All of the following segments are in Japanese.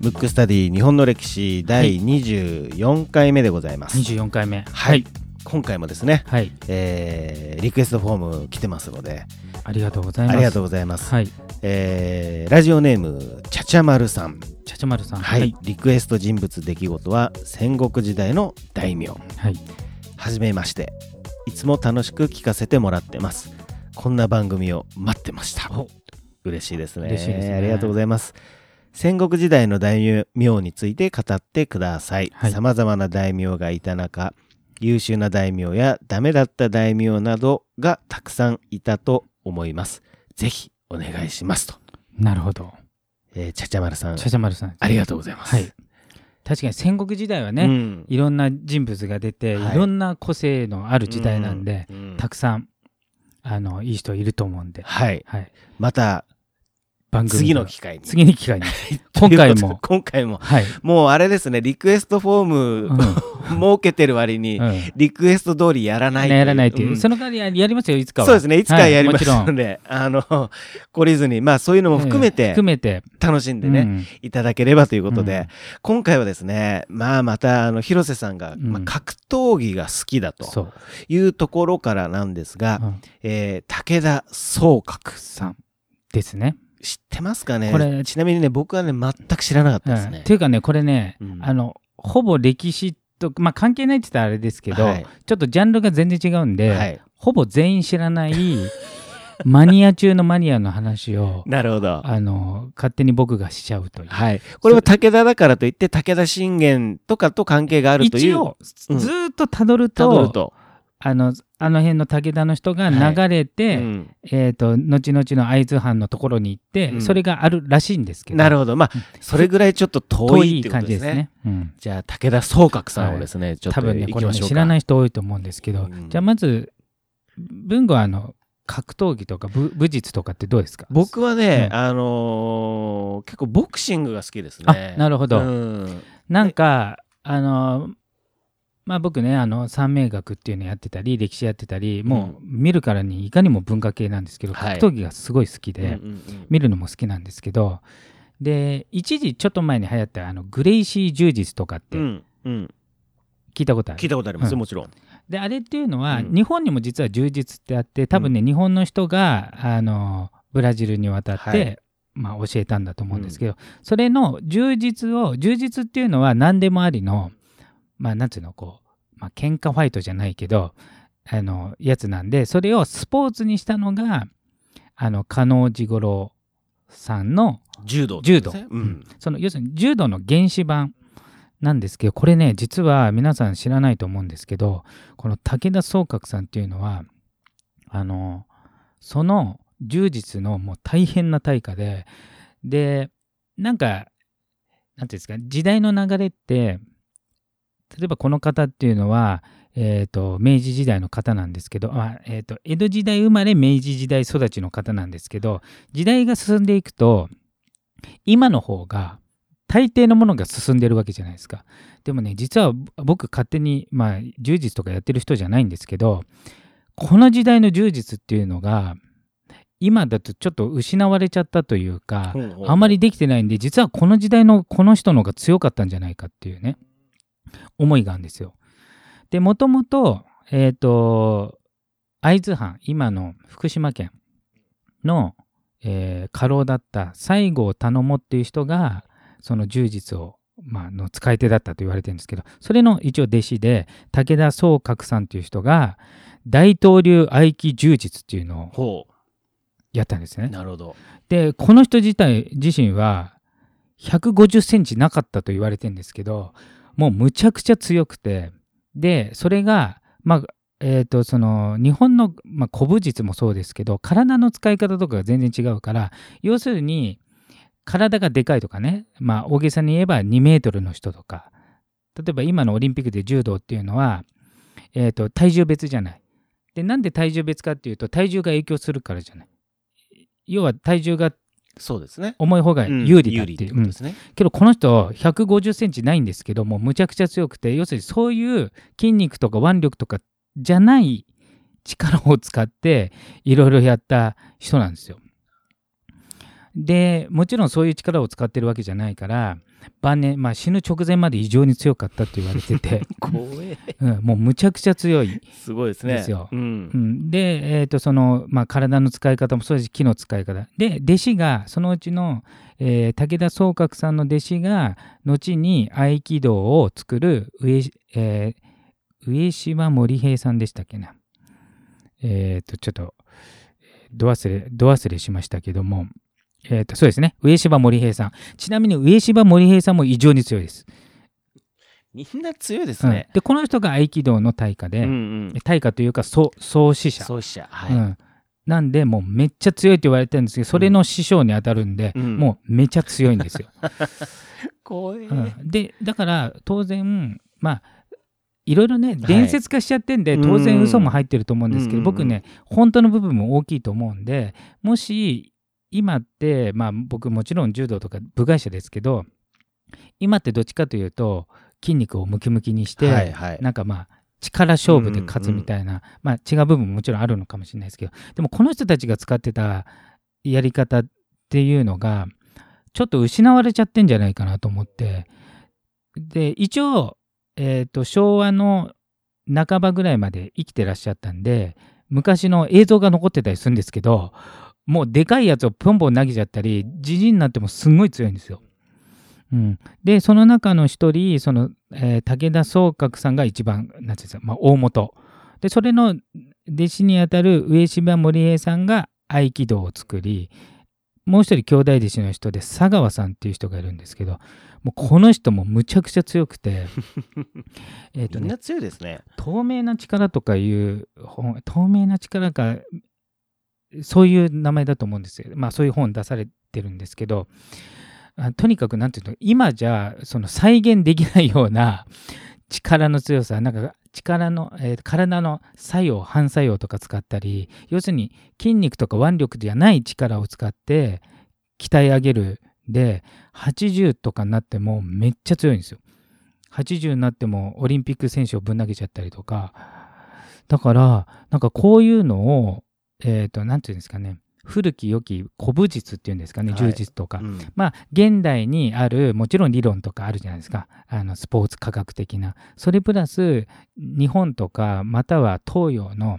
ブックスタディ日本の歴史第24回目でございます、24回目。はい。今回もですね、はい。えーリクエストフォーム来てますのでありがとうございます。ありがとうございます、はい。えーラジオネームちゃちゃまるさん。ちゃちゃまるさん。はい、リクエスト人物出来事は戦国時代の大名。はい。はじめまして。いつも楽しく聞かせてもらってます。こんな番組を待ってました。お嬉しいですね。嬉しいですね。ありがとうございます。戦国時代の大名について語ってください。はい。さまざまな大名がいた中優秀な大名やダメだった大名などがたくさんいたと思います。ぜひお願いしますと、なるほど。えー、ちゃちゃまるさん。ちゃちゃまるさん。ありがとうございます。はい。確かに戦国時代はね、うん。いろんな人物が出て、はい。い、ろんな個性のある時代なんで、うん。うん。たくさんあのいい人いると思うんで、はい。はい、また番組次の機会に。次の機会に。今回も。今回も。はい、もうあれですねリクエストフォーうん。ム設けてる割に、うん。リクエスト通りやらないねやらないっていう、うん。その代わりややりますよいつかは。そうですねいつかやりますはいもちろん。ので、あの懲りずにまあそういうのも含めええて含めて。楽しんでね、うん。いただければということで、うん。今回はですねまあまたあの広瀬さんが、うん。まあ、格闘技が好きだというところからなんですが、うん。えー武田総閣さん。ですね知ってますかね？これちなみにね僕はね全く知らなかったですね。うんっ。ていうかねこれね、うん。あのほぼ歴史とまあ関係ないって言ったらあれですけど、はい。ちょっとジャンルが全然違うんで、はい、ほぼ全員知らない マニア中のマニアの話をなるほど。あの勝手に僕がしちゃうという。はい、これは武田だからといって武田信玄とかと関係があるという。一応、うん。ずーっとたどるたとどると、あのあの辺の武田の人がはい。流れて、うん。えー、と後々の会津藩のところに行って、うん。それがあるらしいんですけど。なるほど。まあそれぐらいちょっと遠遠い感じですすね。うん。じゃあ武田総閣さんをですね、ちょっと多分ねこれね知らない人多いと思うんですけど、うん。じゃあまず文吾はあの格闘技とか武武術とかってどうですか？僕はね、うん。あのー結構ボクシングが好きですね。あなるほど。うん。なんかあのまあ僕ねあの三名学っていうのやってたり歴史やってたりもう見るからにいかにも文化系なんですけど、はい。格闘技がすごい好きで、うんうんうん。見るのも好きなんですけどで一時ちょっと前に流行ったあのグレイシー柔術とかってうんうん。聞いたことある、聞いたことあります、うん。もちろん。であれっていうのは、うん。日本にも実は柔術ってあって多分ね、日本の人があのブラジルに渡って、はい。まあ、教えたんだと思うんですけど、それの柔術を柔術っていうのは何でもありのまあなんていうのこう、まあ喧嘩ファイトじゃないけどあのやつなんでそれをスポーツにしたのがあの加納治五郎さんの柔道柔道、ううん。んその要するに柔道の原始版なんですけどこれね実は皆さん知らないと思うんですけどこの武田総閣さんっていうのはあのその柔術のもう大変な大家ででなんかなんていうんですか時代の流れって例えばこの方っていうのは、えー、と明治時代の方なんですけど、あえー、と江戸時代生まれ明治時代育ちの方なんですけど時代が進んでいくと今の方が大抵のものが進んでるわけじゃないですか。でもね実は僕勝手にまあ柔術とかやってる人じゃないんですけどこの時代の柔術っていうのが今だとちょっと失われちゃったというかあまりできてないんで実はこの時代のこの人の方が強かったんじゃないかっていうね思いがあるんですよ。でもともとえっ、と会津藩今の福島県の、えー家老だった西郷頼母っていう人がその柔術を、まあの使い手だったと言われてるんですけどそれの一応弟子で武田総閣さんっていう人が大東流合気柔術っていうのをほやったんですね。うなるほどでこの人自体自身は150センチなかったと言われてるんですけどもうむちゃくちゃ強くてでそれがまあえー、とその日本の、まあ、古武術もそうですけど体の使い方とかが全然違うから要するに体がでかいとかね、まあ、大げさに言えば2メートルの人とか例えば今のオリンピックで柔道っていうのは、えー、と体重別じゃない。でなんで体重別かっていうと体重が影響するからじゃない。要は体重がそうですね。重い方がうん。有利だっていう、ことですね、けどこの人150センチないんですけどもうむちゃくちゃ強くて要するにそういう筋肉とか腕力とかじゃない力を使っていろいろやった人なんですよ。でもちろんそういう力を使ってるわけじゃないから晩年、まあ、死ぬ直前まで異常に強かったって言われてて、怖え。うん、もうむちゃくちゃ強い。すごいですね。ですよ。ううん。ん、で、えーとそのまあ、体の使い方もそうですし木の使い方。で弟子がそのうちの、えー武田宗覚さんの弟子が後に合気道を作る上,、えー上島森平さんでしたっけな。えっ、とちょっとど忘れど忘れしましたけども、えー、とそうですね。上島森平さん。ちなみに上島森平さんも異常に強いです、みんな強いですね。うん。でこの人が合気道の大家で、うんうん。大家というか創創始者。創始者。はい。うん、なんでもうめっちゃ強いって言われてるんですけどそれの師匠に当たるんで、うん。もうめちゃ強いんですよ。怖えうん。でだから当然まあいろいろねい。伝説化しちゃってんで、当然嘘も入ってると思うんですけど、うん。僕ね本当の部分も大きいと思うんでもし今ってまあ僕もちろん柔道とか部外者ですけど今ってどっちかというと筋肉をムキムキにして、はいはい。なんかまあ力勝負で勝つみたいな、まあ違う部分ももちろんあるのかもしれないですけどでもこの人たちが使ってたやり方っていうのがちょっと失われちゃってんじゃないかなと思ってで一応、えー、と昭和の半ばぐらいまで生きてらっしゃったんで昔の映像が残ってたりするんですけどもうでかいやつをポンポン投げちゃったりじじいになってもすんごい強いんですよ。うん、でその中の一人その、えー武田宗覚さんが一番なんていうんですか、まあ、大元。でそれの弟子にあたる上島森平さんが合気道を作りもう一人兄弟弟子の人で佐川さんっていう人がいるんですけどもうこの人もむちゃくちゃ強くて えっとねみんな強いですね。透明な力とかいう本透明な力かそういう名前だと思うんですよまあそういう本出されてるんですけどとにかくなんていうの今じゃその再現できないような 力の強さなんか力の、えー体の作用反作用とか使ったり要するに筋肉とか腕力じゃない力を使って鍛え上げるで80とかになってもめっちゃ強いんですよ。80になってもオリンピック選手をぶん投げちゃったりとかだからなんかこういうのをえっ、と何て言うんですかね。古き良き古武術っていうんですかね。はい。柔術とか、うん。まあ現代にあるもちろん理論とかあるじゃないですか。あのスポーツ科学的な。それプラス日本とかまたは東洋の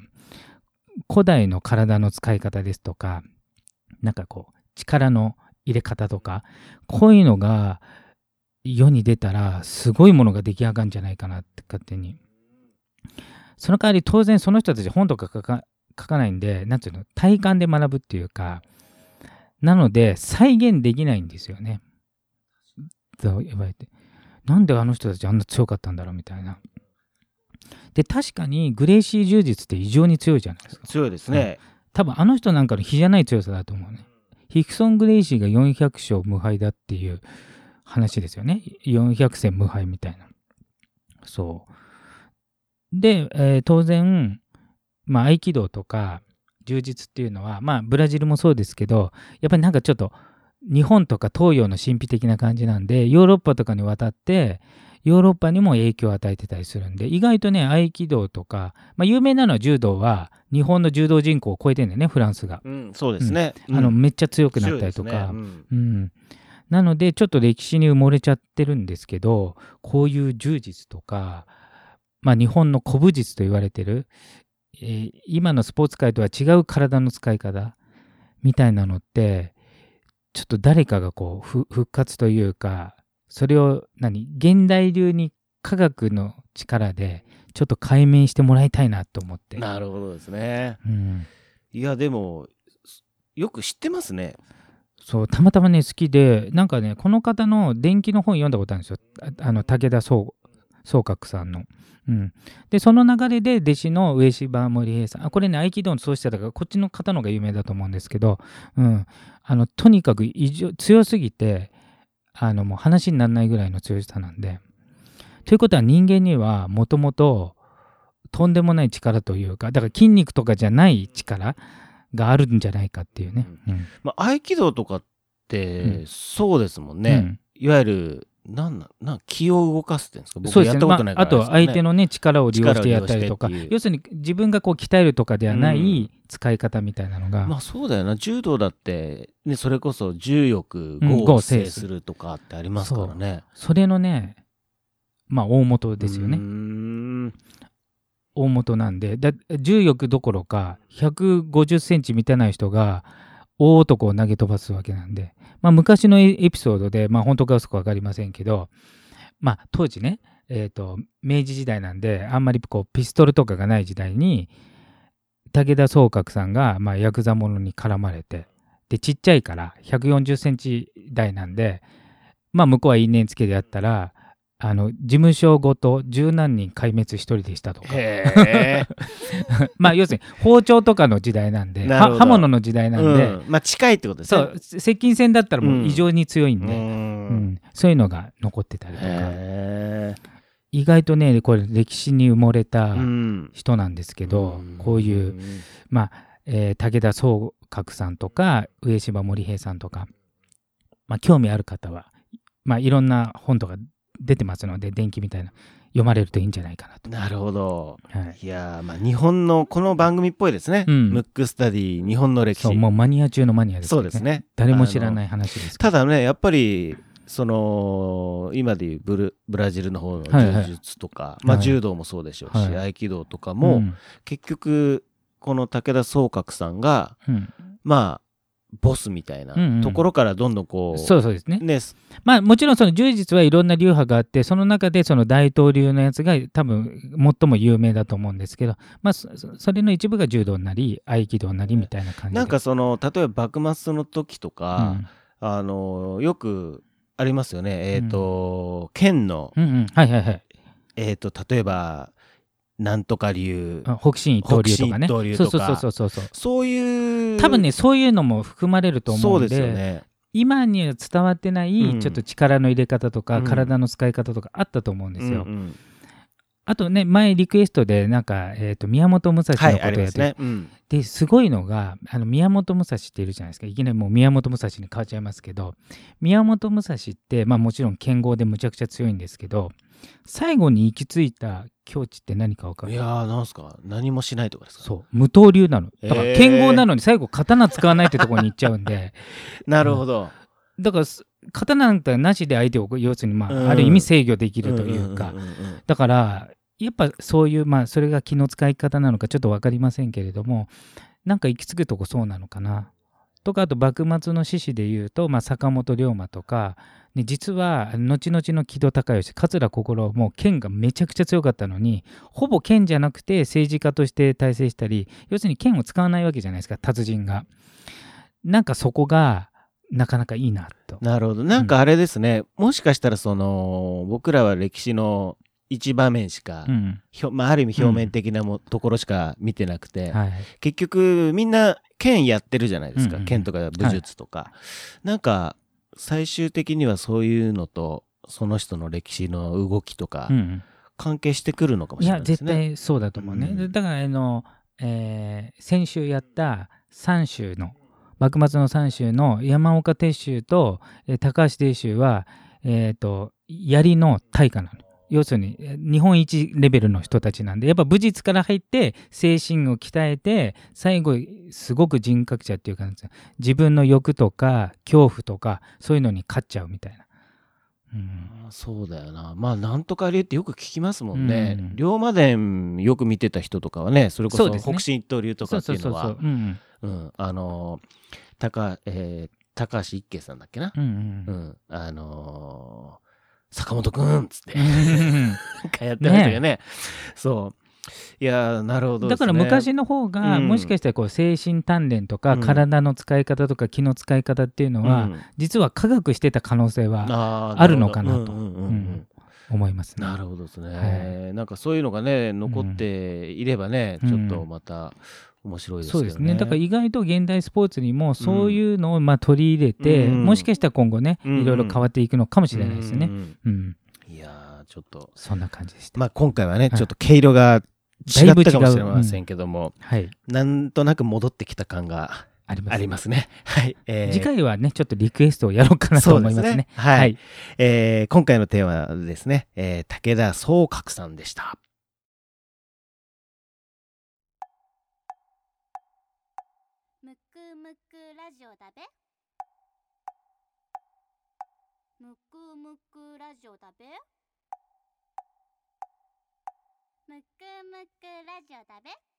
古代の体の使い方ですとかなんかこう力の入れ方とかこういうのが世に出たらすごいものが出来上がるんじゃないかなって勝手に。その代わり当然その人たち本とか書かないんでなんていうの体感で学ぶっていうかなので再現できないんですよね。と言われて。なんであの人たちあんな強かったんだろうみたいな。で確かにグレイシー柔術って異常に強いじゃないですか。強いですね。多分あの人なんかの比じゃない強さだと思うね。ヒクソン・グレイシーが400勝無敗だっていう話ですよね。400戦無敗みたいな。そう。で、えー当然まあ合気道とか柔術っていうのはまあブラジルもそうですけどやっぱりなんかちょっと日本とか東洋の神秘的な感じなんでヨーロッパとかに渡ってヨーロッパにも影響を与えてたりするんで意外とね合気道とか、まあ、有名なのは柔道は日本の柔道人口を超えてるんだよねフランスが、うんそうですね。あのうん。めっちゃ強くなったりとか、ね。うん。うん、なのでちょっと歴史に埋もれちゃってるんですけどこういう柔術とか、まあ、日本の古武術と言われてる、えー今のスポーツ界とは違う体の使い方みたいなのってちょっと誰かがこうふ復活というかそれを何現代流に科学の力でちょっと解明してもらいたいなと思って。なるほどですね。うん。いやでもよく知ってますね。そうたまたまね好きでなんかねこの方の伝記の本読んだことあるんですよ。ああの武田宗宗覚さんの。うん、でその流れで弟子の上島森平さん。あこれね合気道の創始者だからこっちの方の方が有名だと思うんですけど、うん、あのとにかく異常強すぎてあのもう話にならないぐらいの強さなんで。ということは人間にはもともととんでもない力というかだから筋肉とかじゃない力があるんじゃないかっていうね。うん。まあ合気道とかって、うん。そうですもんね、うん。いわゆるなんなんなん気を動かすってんですか？僕そうですね。やったことないまあ、あとかられですけどね。相手のね力を利用してやったりとか要するに自分がこう鍛えるとかではなうん。い使い方みたいなのが、まあそうだよな。柔道だって、ね、それこそ重欲うん豪を豪を制するとかってありますからね。それのねまあ大元ですよね。大元なんで。だ重力どころか150センチ満たない人が大男を投げ飛ばすわけなんで、まあ、昔のエピソードで、まあ、本当か嘘か分かりませんけど、まあ、当時ね、えー、と明治時代なんであんまりこうピストルとかがない時代に武田総覚さんが、まあ、ヤクザ者に絡まれてでちっちゃいから140センチ台なんで、まあ、向こうは因縁つけでやったらあの事務所ごと十何人壊滅一人でしたとか。へ まあ要するに包丁とかの時代なんで刃物の時代え。なんで、うん。まあ近いってことですそね。う接近戦だったらもう異常に強いんで、ううん。んそういうのが残ってたりとか。へ意外とねこれ歴史に埋もれえたうん。人なんですけど、ん。こういう、まあえー武田総覚さんとか上島森平さんとか、まあ、興味ある方は、まあ、いろんな本とか出てますので電気みたいな読まれるといいんじゃないかなと。なるほど。はいいやーまあ日本のこの番組っぽいですね。うんムックスタディ日本の歴史。もうマニア中のマニアですよそうですね。誰も知らないい。話ですただねやっぱりその今でいうブルブラジルの方の柔術とか、まあ、はい柔道もそうでしょうし、はい合気道とかも、ん結局この武田総覚さんがうんまあボスみたいなうんうん。ところからどんどんこう、そうそうですね。ね。まあもちろんその柔術はいろんな流派があってその中でその大東流のやつが多分最も有名だと思うんですけど、まあ、そそれの一部が柔道なり合気道なりみたいな感じで。なんかその例えば幕末の時とうか、ん。あのよくありますよね。えっ、と、剣の、うんうん、はいはいはい。えっ、と例えばなんとか流。あ北進一刀流とかね。そうそうそうそうそう。そういう。多分ねそういうのも含まれると思そううんでですよね。今には伝わってないうん。ちょっと力の入れ方とか、うん。体の使い方とかあったと思うんですよ。うんうん。あとね前リクエストでなんか、えー、と宮本武蔵のことやって。すね、うん。ですごいのがあの宮本武蔵っているじゃないですか。いきなりもう宮本武蔵に変わっちゃいますけど宮本武蔵って、まあ、もちろん剣豪でむちゃくちゃ強いんですけど最後に行き着いた境地って何か分かる？いやーなんすか？何もしないとかですか？そう。無刀流なの。だから剣豪なのに最後刀使わないってところに行っちゃうんで。なるほど、だからす刀なんてなしで相手を要するに、まあうん。ある意味制御できるというか、んんんうんだからやっぱそういうまあそれが気の使い方なのかちょっと分かりませんけれどもなんか行き着くとこそうなのかな。とかあと幕末の志士でいうと、まあ、坂本龍馬とか、ね、実は後々の木戸孝允桂心も剣がめちゃくちゃ強かったのにほぼ剣じゃなくて政治家として体制したり要するに剣を使わないわけじゃないですか達人が。なんかそこがなかなかいいなと。なるほど。なんかあれですね、もしかしたらその僕らは歴史の一場面しか、うん。まあ、ある意味表面的なも、ところしか見てなくて、はい。結局みんな剣やってるじゃないですか、うんうん剣とか武術とか、なんか最終的にはそういうのとその人の歴史の動きとかうん関係してくるのかもいや絶しれないですね。対そうだと思うね、うん。だからあの、えー先週やった三州の幕末の三州の山岡鉄舟と、えー高橋鉄舟は、えー、と槍の大家なの要するにえー日本一レベルの人たちなんでやっぱ武術から入って精神を鍛えて最後すごく人格者っていうかなんですよ。自分の欲とか恐怖とかそういうのに勝っちゃうみたいな。うん。あそうだよな。まあなんとか流ってよく聞きますもんね、うん。龍馬伝よく見てた人とかはねそれこそ北進一刀流とかっていうのはあのー高えー高橋一慶さんだっけな、うんうんうん。うん。あのー坂本くんっつって。やってましたよね。そう。いやーなるほどね。だから昔の方が、うん。もしかしたらこう精神鍛錬とか、うん。体の使い方とか気の使い方っていうのは、うん。実は科学してた可能性はあるのかなと思いますね。なるほどですね、はなんかそういうのがね残っていればね、うん。ちょっとまた面白いですね。そうですね。だから意外と現代スポーツにもそういうのをまあ取り入れて、うん、もしかしたら今後ね、いろいろ変わっていくのかもしれないですね。うん、うん、いやちょっとそんな感じでした。まあ今回はね、ちょっと毛色が違ったかもしれませんけども、うんはい、なんとなく戻ってきた感が。あり,ますね。はい、えー、次回はね、ちょっとリクエストをやろうかなと思いますね。すねはい、はい、えー、今回のテーマはですね、えー、武田総角さんでした。オだべ？むくむくラジオだべ？むくむくラジオだべ？